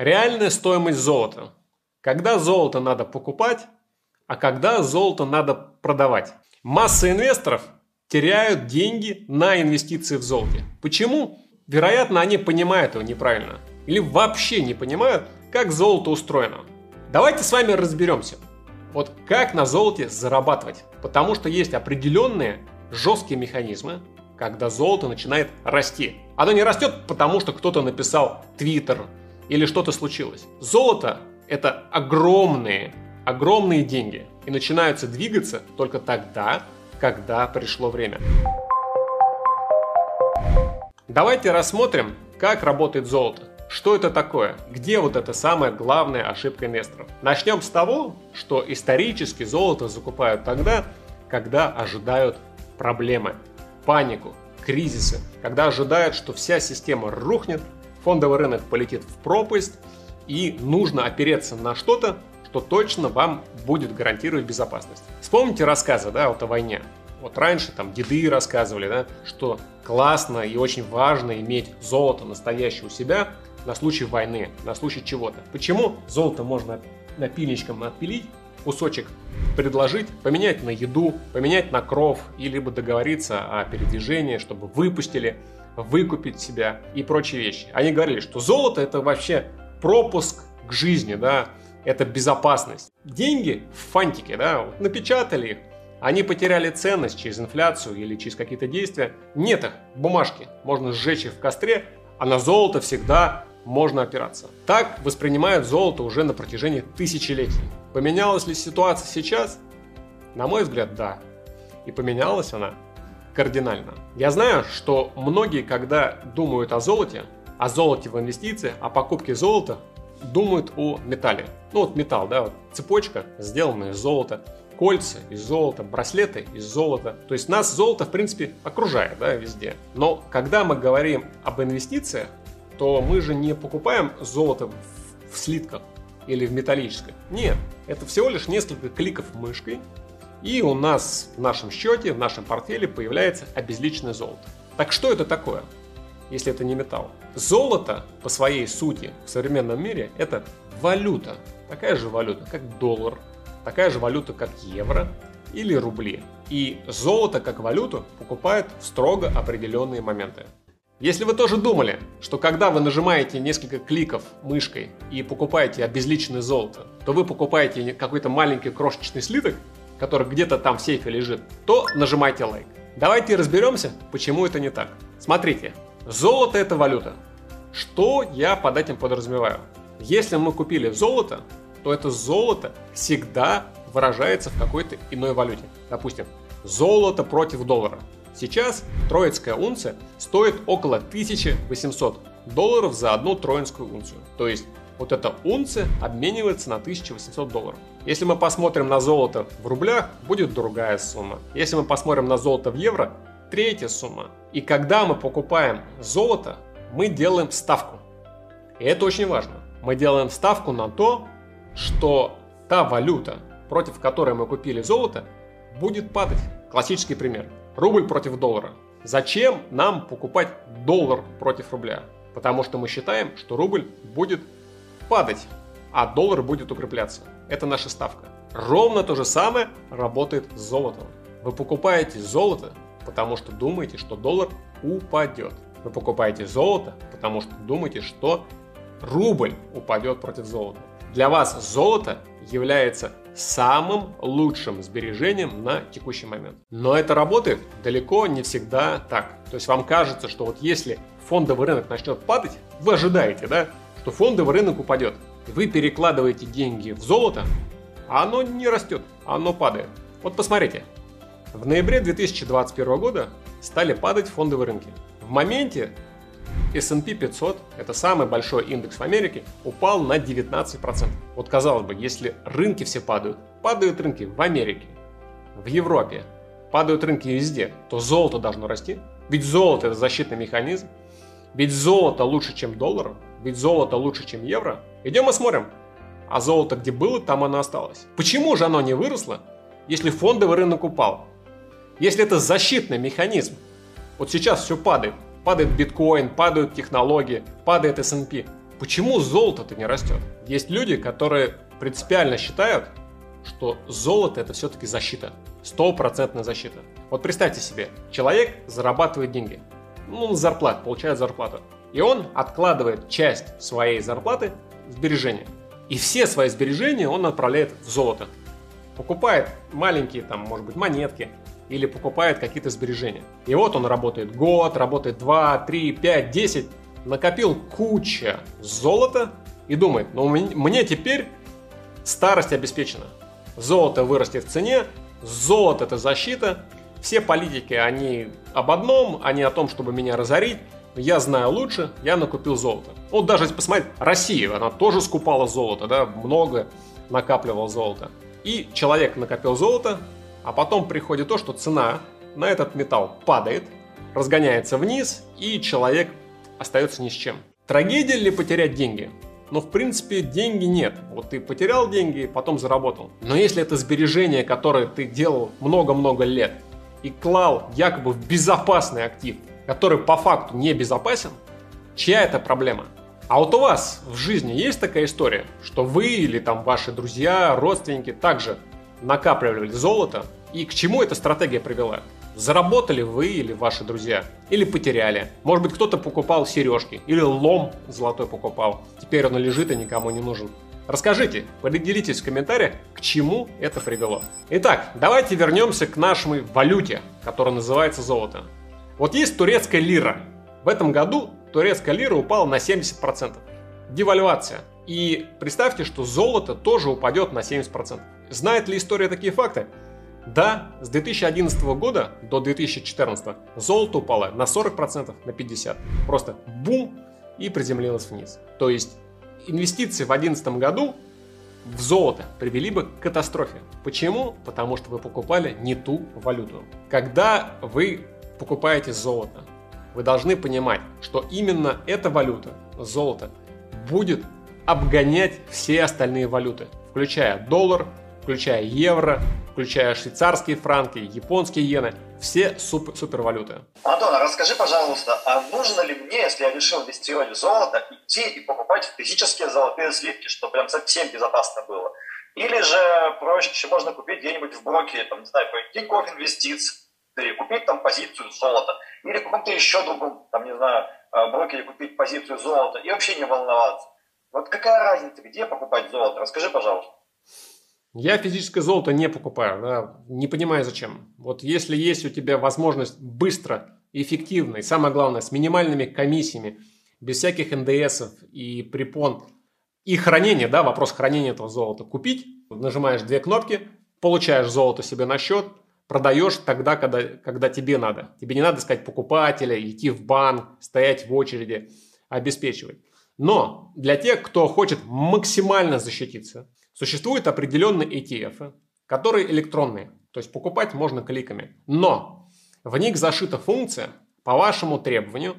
Реальная стоимость золота. Когда золото надо покупать, а когда золото надо продавать. Масса инвесторов теряют деньги на инвестиции в золоте. Почему? Вероятно, они понимают его неправильно. Или вообще не понимают, как золото устроено. Давайте с вами разберемся. Вот как на золоте зарабатывать. Потому что есть определенные жесткие механизмы, когда золото начинает расти. Оно не растет, потому что кто-то написал Твиттер или что-то случилось. Золото – это огромные, огромные деньги. И начинаются двигаться только тогда, когда пришло время. Давайте рассмотрим, как работает золото. Что это такое? Где вот эта самая главная ошибка инвесторов? Начнем с того, что исторически золото закупают тогда, когда ожидают проблемы, панику, кризисы, когда ожидают, что вся система рухнет, фондовый рынок полетит в пропасть, и нужно опереться на что-то, что точно вам будет гарантировать безопасность. Вспомните рассказы да, вот о войне. Вот раньше там деды рассказывали, да, что классно и очень важно иметь золото настоящее у себя на случай войны, на случай чего-то. Почему золото можно напильничком отпилить, кусочек предложить, поменять на еду, поменять на кров, и либо договориться о передвижении, чтобы выпустили, выкупить себя и прочие вещи. Они говорили, что золото это вообще пропуск к жизни, да, это безопасность. Деньги в фантике, да, вот напечатали их, они потеряли ценность через инфляцию или через какие-то действия. Нет их, бумажки, можно сжечь их в костре, а на золото всегда можно опираться. Так воспринимают золото уже на протяжении тысячелетий. Поменялась ли ситуация сейчас? На мой взгляд, да. И поменялась она кардинально. Я знаю, что многие, когда думают о золоте, о золоте в инвестиции, о покупке золота, думают о металле. Ну вот металл, да, вот цепочка, сделанная из золота, кольца из золота, браслеты из золота. То есть нас золото, в принципе, окружает, да, везде. Но когда мы говорим об инвестициях, то мы же не покупаем золото в, в слитках или в металлической. Нет, это всего лишь несколько кликов мышкой, и у нас в нашем счете, в нашем портфеле появляется обезличенное золото. Так что это такое, если это не металл? Золото по своей сути в современном мире это валюта. Такая же валюта, как доллар, такая же валюта, как евро или рубли. И золото как валюту покупают в строго определенные моменты. Если вы тоже думали, что когда вы нажимаете несколько кликов мышкой и покупаете обезличенное золото, то вы покупаете какой-то маленький крошечный слиток, который где-то там в сейфе лежит, то нажимайте лайк. Давайте разберемся, почему это не так. Смотрите, золото это валюта. Что я под этим подразумеваю? Если мы купили золото, то это золото всегда выражается в какой-то иной валюте. Допустим, золото против доллара. Сейчас троицкая унция стоит около 1800 долларов за одну троинскую унцию. То есть вот эта унция обменивается на 1800 долларов. Если мы посмотрим на золото в рублях, будет другая сумма. Если мы посмотрим на золото в евро, третья сумма. И когда мы покупаем золото, мы делаем ставку. И это очень важно. Мы делаем ставку на то, что та валюта, против которой мы купили золото, будет падать. Классический пример. Рубль против доллара. Зачем нам покупать доллар против рубля? Потому что мы считаем, что рубль будет падать, а доллар будет укрепляться. Это наша ставка. Ровно то же самое работает с золотом. Вы покупаете золото, потому что думаете, что доллар упадет. Вы покупаете золото, потому что думаете, что рубль упадет против золота. Для вас золото является самым лучшим сбережением на текущий момент. Но это работает далеко не всегда так. То есть вам кажется, что вот если фондовый рынок начнет падать, вы ожидаете, да, что фондовый рынок упадет. Вы перекладываете деньги в золото, а оно не растет, оно падает. Вот посмотрите, в ноябре 2021 года стали падать фондовые рынки. В моменте S&P 500, это самый большой индекс в Америке, упал на 19%. Вот казалось бы, если рынки все падают, падают рынки в Америке, в Европе, падают рынки везде, то золото должно расти. Ведь золото это защитный механизм. Ведь золото лучше, чем доллар. Ведь золото лучше, чем евро. Идем и смотрим. А золото где было, там оно осталось. Почему же оно не выросло, если фондовый рынок упал? Если это защитный механизм. Вот сейчас все падает. Падает биткоин, падают технологии, падает S&P. почему золото-то не растет? Есть люди, которые принципиально считают, что золото это все-таки защита. Стопроцентная защита. Вот представьте себе, человек зарабатывает деньги. Ну, зарплату, получает зарплату. И он откладывает часть своей зарплаты в сбережения. И все свои сбережения он отправляет в золото. Покупает маленькие, там, может быть, монетки, или покупает какие-то сбережения. И вот он работает год, работает 2, 3, 5, 10, накопил куча золота и думает, ну мне теперь старость обеспечена. Золото вырастет в цене, золото это защита. Все политики, они об одном, они о том, чтобы меня разорить. Я знаю лучше, я накупил золото. Вот даже если посмотреть, Россия, она тоже скупала золото, да, много накапливал золото. И человек накопил золото, а потом приходит то, что цена на этот металл падает, разгоняется вниз, и человек остается ни с чем. Трагедия ли потерять деньги? Но в принципе деньги нет. Вот ты потерял деньги, потом заработал. Но если это сбережение, которое ты делал много-много лет и клал якобы в безопасный актив, который по факту не безопасен, чья это проблема? А вот у вас в жизни есть такая история, что вы или там ваши друзья, родственники также накапливали золото, и к чему эта стратегия привела? Заработали вы или ваши друзья? Или потеряли? Может быть, кто-то покупал сережки, или лом золотой покупал. Теперь он лежит и никому не нужен. Расскажите, поделитесь в комментариях, к чему это привело. Итак, давайте вернемся к нашей валюте, которая называется золото. Вот есть турецкая лира. В этом году турецкая лира упала на 70%. Девальвация. И представьте, что золото тоже упадет на 70%. Знает ли история такие факты? Да, с 2011 года до 2014 золото упало на 40%, на 50%. Просто бум и приземлилось вниз. То есть инвестиции в 2011 году в золото привели бы к катастрофе. Почему? Потому что вы покупали не ту валюту. Когда вы покупаете золото, вы должны понимать, что именно эта валюта, золото, будет обгонять все остальные валюты, включая доллар, включая евро, включая швейцарские франки, японские иены, все суп супервалюты. Антон, а расскажи, пожалуйста, а нужно ли мне, если я решил инвестировать в золото, идти и покупать физические золотые слитки, чтобы прям совсем безопасно было? Или же проще можно купить где-нибудь в брокере, там, не знаю, Тинькофф инвестиций, купить там позицию золота, или каком-то еще другом, там, не знаю, э, брокере купить позицию золота и вообще не волноваться. Вот какая разница, где покупать золото? Расскажи, пожалуйста. Я физическое золото не покупаю, да, не понимаю зачем. Вот если есть у тебя возможность быстро, эффективно и самое главное с минимальными комиссиями, без всяких НДСов и препон и хранения, да, вопрос хранения этого золота, купить, нажимаешь две кнопки, получаешь золото себе на счет, продаешь тогда, когда, когда тебе надо. Тебе не надо искать покупателя, идти в банк, стоять в очереди, обеспечивать. Но для тех, кто хочет максимально защититься, Существуют определенные ETF, которые электронные, то есть покупать можно кликами. Но в них зашита функция по вашему требованию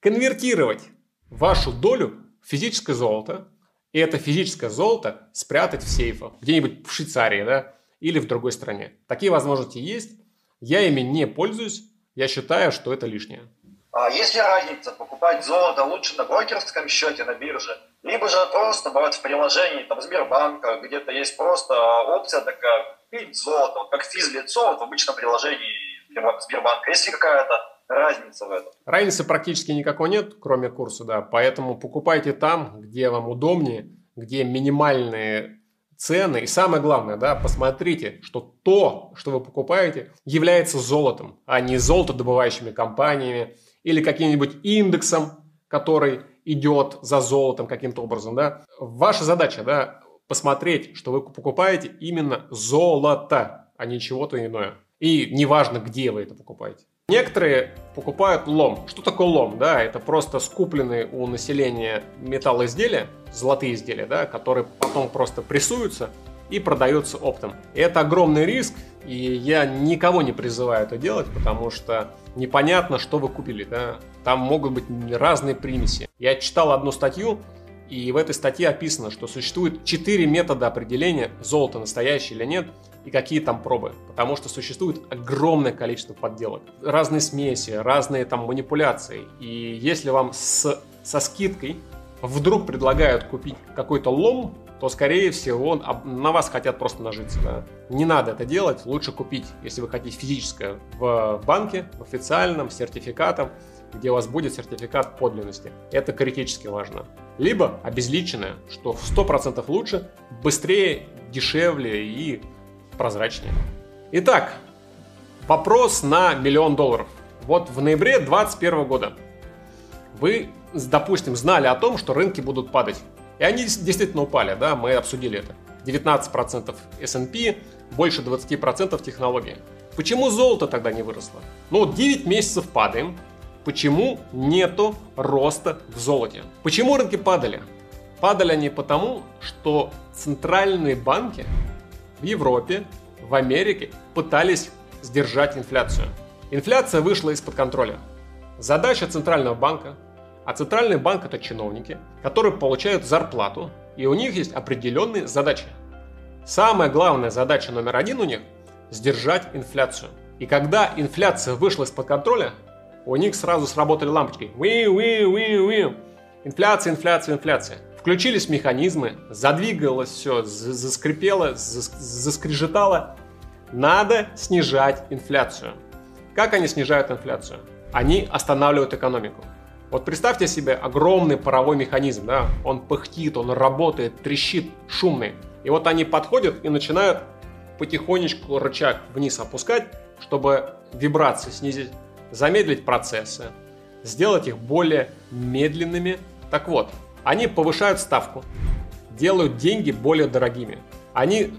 конвертировать вашу долю в физическое золото, и это физическое золото спрятать в сейфах, где-нибудь в Швейцарии, да, или в другой стране. Такие возможности есть. Я ими не пользуюсь. Я считаю, что это лишнее. А есть ли разница покупать золото лучше на брокерском счете на бирже, либо же просто бывает в приложении там Сбербанка, где-то есть просто опция такая купить золото, как физлицо вот в обычном приложении Сбербанка. Есть ли какая-то разница в этом? Разницы практически никакой нет, кроме курса, да. Поэтому покупайте там, где вам удобнее, где минимальные цены. И самое главное, да, посмотрите, что то, что вы покупаете, является золотом, а не золотодобывающими компаниями, или каким-нибудь индексом, который идет за золотом каким-то образом, да. Ваша задача, да, посмотреть, что вы покупаете именно золото, а не чего-то иное. И неважно, где вы это покупаете. Некоторые покупают лом. Что такое лом? Да, это просто скупленные у населения металлоизделия, золотые изделия, да, которые потом просто прессуются и продаются оптом. Это огромный риск, и я никого не призываю это делать, потому что непонятно, что вы купили. Да? Там могут быть разные примеси. Я читал одну статью, и в этой статье описано, что существует четыре метода определения, золото настоящее или нет, и какие там пробы. Потому что существует огромное количество подделок. Разные смеси, разные там манипуляции. И если вам с, со скидкой вдруг предлагают купить какой-то лом, то, скорее всего, на вас хотят просто нажиться. Да? Не надо это делать, лучше купить, если вы хотите физическое, в банке, в официальном, с сертификатом, где у вас будет сертификат подлинности. Это критически важно. Либо обезличенное, что в 100% лучше, быстрее, дешевле и прозрачнее. Итак, вопрос на миллион долларов. Вот в ноябре 2021 года вы, допустим, знали о том, что рынки будут падать. И они действительно упали, да, мы обсудили это. 19% S&P, больше 20% технологий. Почему золото тогда не выросло? Ну, 9 месяцев падаем. Почему нету роста в золоте? Почему рынки падали? Падали они потому, что центральные банки в Европе, в Америке пытались сдержать инфляцию. Инфляция вышла из-под контроля. Задача Центрального банка а центральный банк это чиновники, которые получают зарплату, и у них есть определенные задачи. Самая главная задача номер один у них – сдержать инфляцию. И когда инфляция вышла из-под контроля, у них сразу сработали лампочки. Уи, уи, уи, уи. Инфляция, инфляция, инфляция. Включились механизмы, задвигалось все, заскрипело, заскрежетало. Надо снижать инфляцию. Как они снижают инфляцию? Они останавливают экономику. Вот представьте себе огромный паровой механизм, да, он пыхтит, он работает, трещит, шумный. И вот они подходят и начинают потихонечку рычаг вниз опускать, чтобы вибрации снизить, замедлить процессы, сделать их более медленными. Так вот, они повышают ставку, делают деньги более дорогими. Они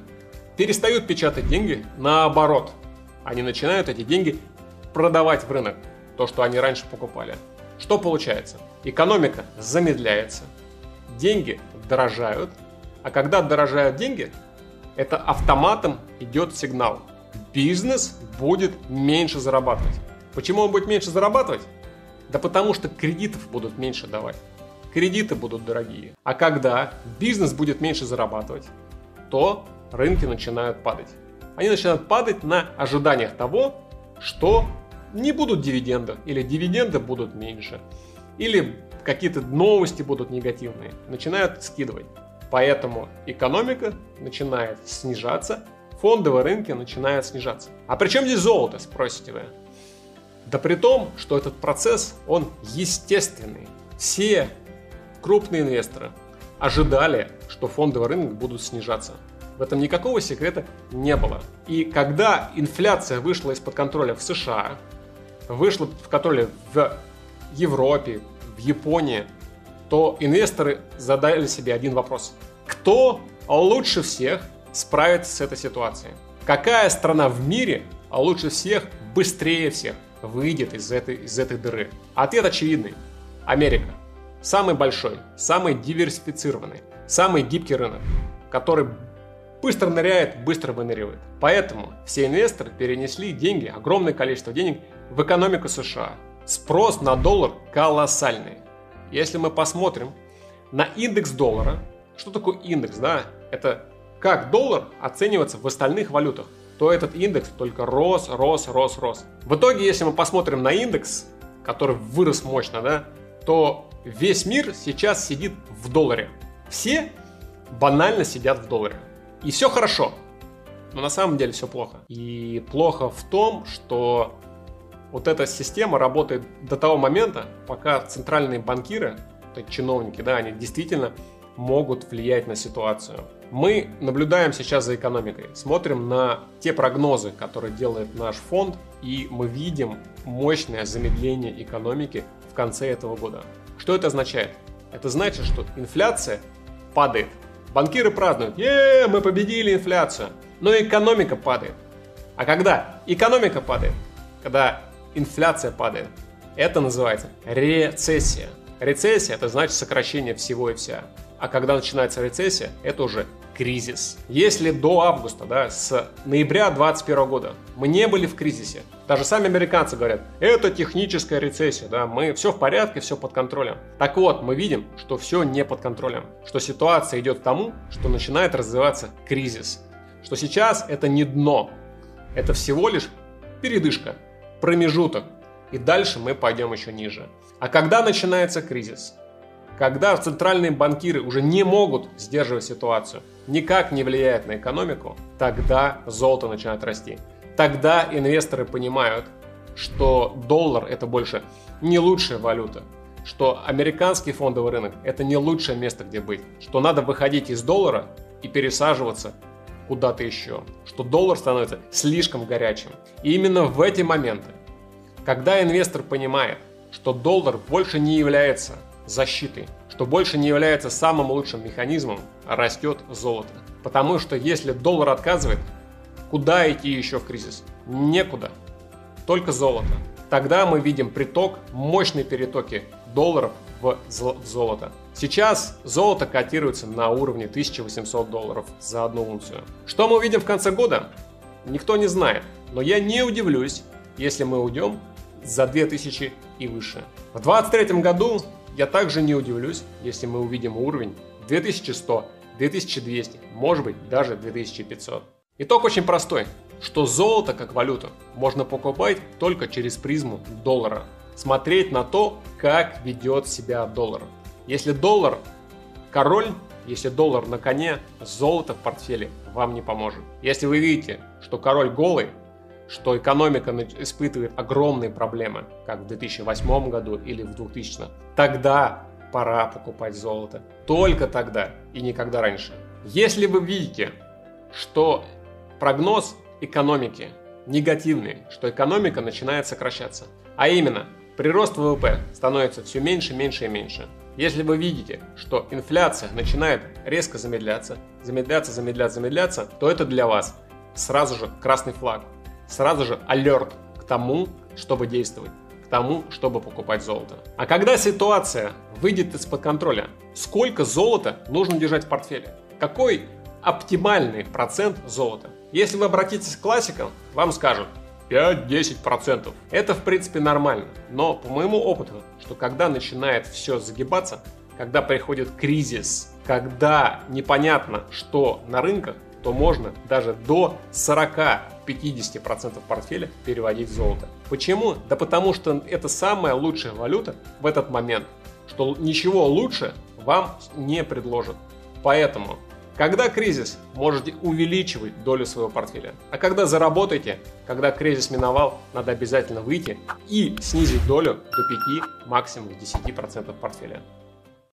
перестают печатать деньги, наоборот. Они начинают эти деньги продавать в рынок, то, что они раньше покупали. Что получается? Экономика замедляется, деньги дорожают, а когда дорожают деньги, это автоматом идет сигнал. Бизнес будет меньше зарабатывать. Почему он будет меньше зарабатывать? Да потому что кредитов будут меньше давать. Кредиты будут дорогие. А когда бизнес будет меньше зарабатывать, то рынки начинают падать. Они начинают падать на ожиданиях того, что не будут дивиденды, или дивиденды будут меньше, или какие-то новости будут негативные, начинают скидывать. Поэтому экономика начинает снижаться, фондовые рынки начинают снижаться. А при чем здесь золото, спросите вы? Да при том, что этот процесс, он естественный. Все крупные инвесторы ожидали, что фондовые рынки будут снижаться. В этом никакого секрета не было. И когда инфляция вышла из-под контроля в США, вышло в контроле в Европе, в Японии, то инвесторы задали себе один вопрос. Кто лучше всех справится с этой ситуацией? Какая страна в мире лучше всех, быстрее всех выйдет из этой, из этой дыры? Ответ очевидный. Америка. Самый большой, самый диверсифицированный, самый гибкий рынок, который быстро ныряет, быстро выныривает. Поэтому все инвесторы перенесли деньги, огромное количество денег в экономику США. Спрос на доллар колоссальный. Если мы посмотрим на индекс доллара, что такое индекс, да? Это как доллар оценивается в остальных валютах, то этот индекс только рос, рос, рос, рос. В итоге, если мы посмотрим на индекс, который вырос мощно, да, то весь мир сейчас сидит в долларе. Все банально сидят в долларе. И все хорошо. Но на самом деле все плохо. И плохо в том, что вот эта система работает до того момента, пока центральные банкиры, чиновники, да, они действительно могут влиять на ситуацию. Мы наблюдаем сейчас за экономикой, смотрим на те прогнозы, которые делает наш фонд, и мы видим мощное замедление экономики в конце этого года. Что это означает? Это значит, что инфляция падает. Банкиры празднуют, е мы победили инфляцию, но экономика падает. А когда экономика падает? Когда инфляция падает. Это называется рецессия. Рецессия – это значит сокращение всего и вся. А когда начинается рецессия, это уже кризис. Если до августа, да, с ноября 2021 года мы не были в кризисе, даже сами американцы говорят, это техническая рецессия, да, мы все в порядке, все под контролем. Так вот, мы видим, что все не под контролем, что ситуация идет к тому, что начинает развиваться кризис, что сейчас это не дно, это всего лишь передышка, промежуток, и дальше мы пойдем еще ниже. А когда начинается кризис? Когда центральные банкиры уже не могут сдерживать ситуацию, никак не влияет на экономику, тогда золото начинает расти. Тогда инвесторы понимают, что доллар это больше не лучшая валюта, что американский фондовый рынок это не лучшее место, где быть, что надо выходить из доллара и пересаживаться куда-то еще, что доллар становится слишком горячим. И именно в эти моменты, когда инвестор понимает, что доллар больше не является защитой, что больше не является самым лучшим механизмом, растет золото. Потому что если доллар отказывает, куда идти еще в кризис? Некуда. Только золото. Тогда мы видим приток, мощные перетоки долларов в золото. Сейчас золото котируется на уровне 1800 долларов за одну унцию. Что мы увидим в конце года? Никто не знает. Но я не удивлюсь, если мы уйдем за 2000 и выше. В 2023 году я также не удивлюсь, если мы увидим уровень 2100, 2200, может быть даже 2500. Итог очень простой, что золото как валюту можно покупать только через призму доллара. Смотреть на то, как ведет себя доллар. Если доллар король, если доллар на коне, золото в портфеле вам не поможет. Если вы видите, что король голый, что экономика испытывает огромные проблемы, как в 2008 году или в 2000, тогда пора покупать золото. Только тогда и никогда раньше. Если вы видите, что прогноз экономики негативный, что экономика начинает сокращаться, а именно прирост ВВП становится все меньше, меньше и меньше. Если вы видите, что инфляция начинает резко замедляться, замедляться, замедляться, замедляться, то это для вас сразу же красный флаг сразу же алерт к тому, чтобы действовать, к тому, чтобы покупать золото. А когда ситуация выйдет из-под контроля, сколько золота нужно держать в портфеле? Какой оптимальный процент золота? Если вы обратитесь к классикам, вам скажут 5-10%. Это в принципе нормально. Но по моему опыту, что когда начинает все загибаться, когда приходит кризис, когда непонятно, что на рынках, то можно даже до 40-50% портфеля переводить в золото. Почему? Да потому что это самая лучшая валюта в этот момент, что ничего лучше вам не предложат. Поэтому, когда кризис, можете увеличивать долю своего портфеля. А когда заработаете, когда кризис миновал, надо обязательно выйти и снизить долю до 5, максимум 10% портфеля.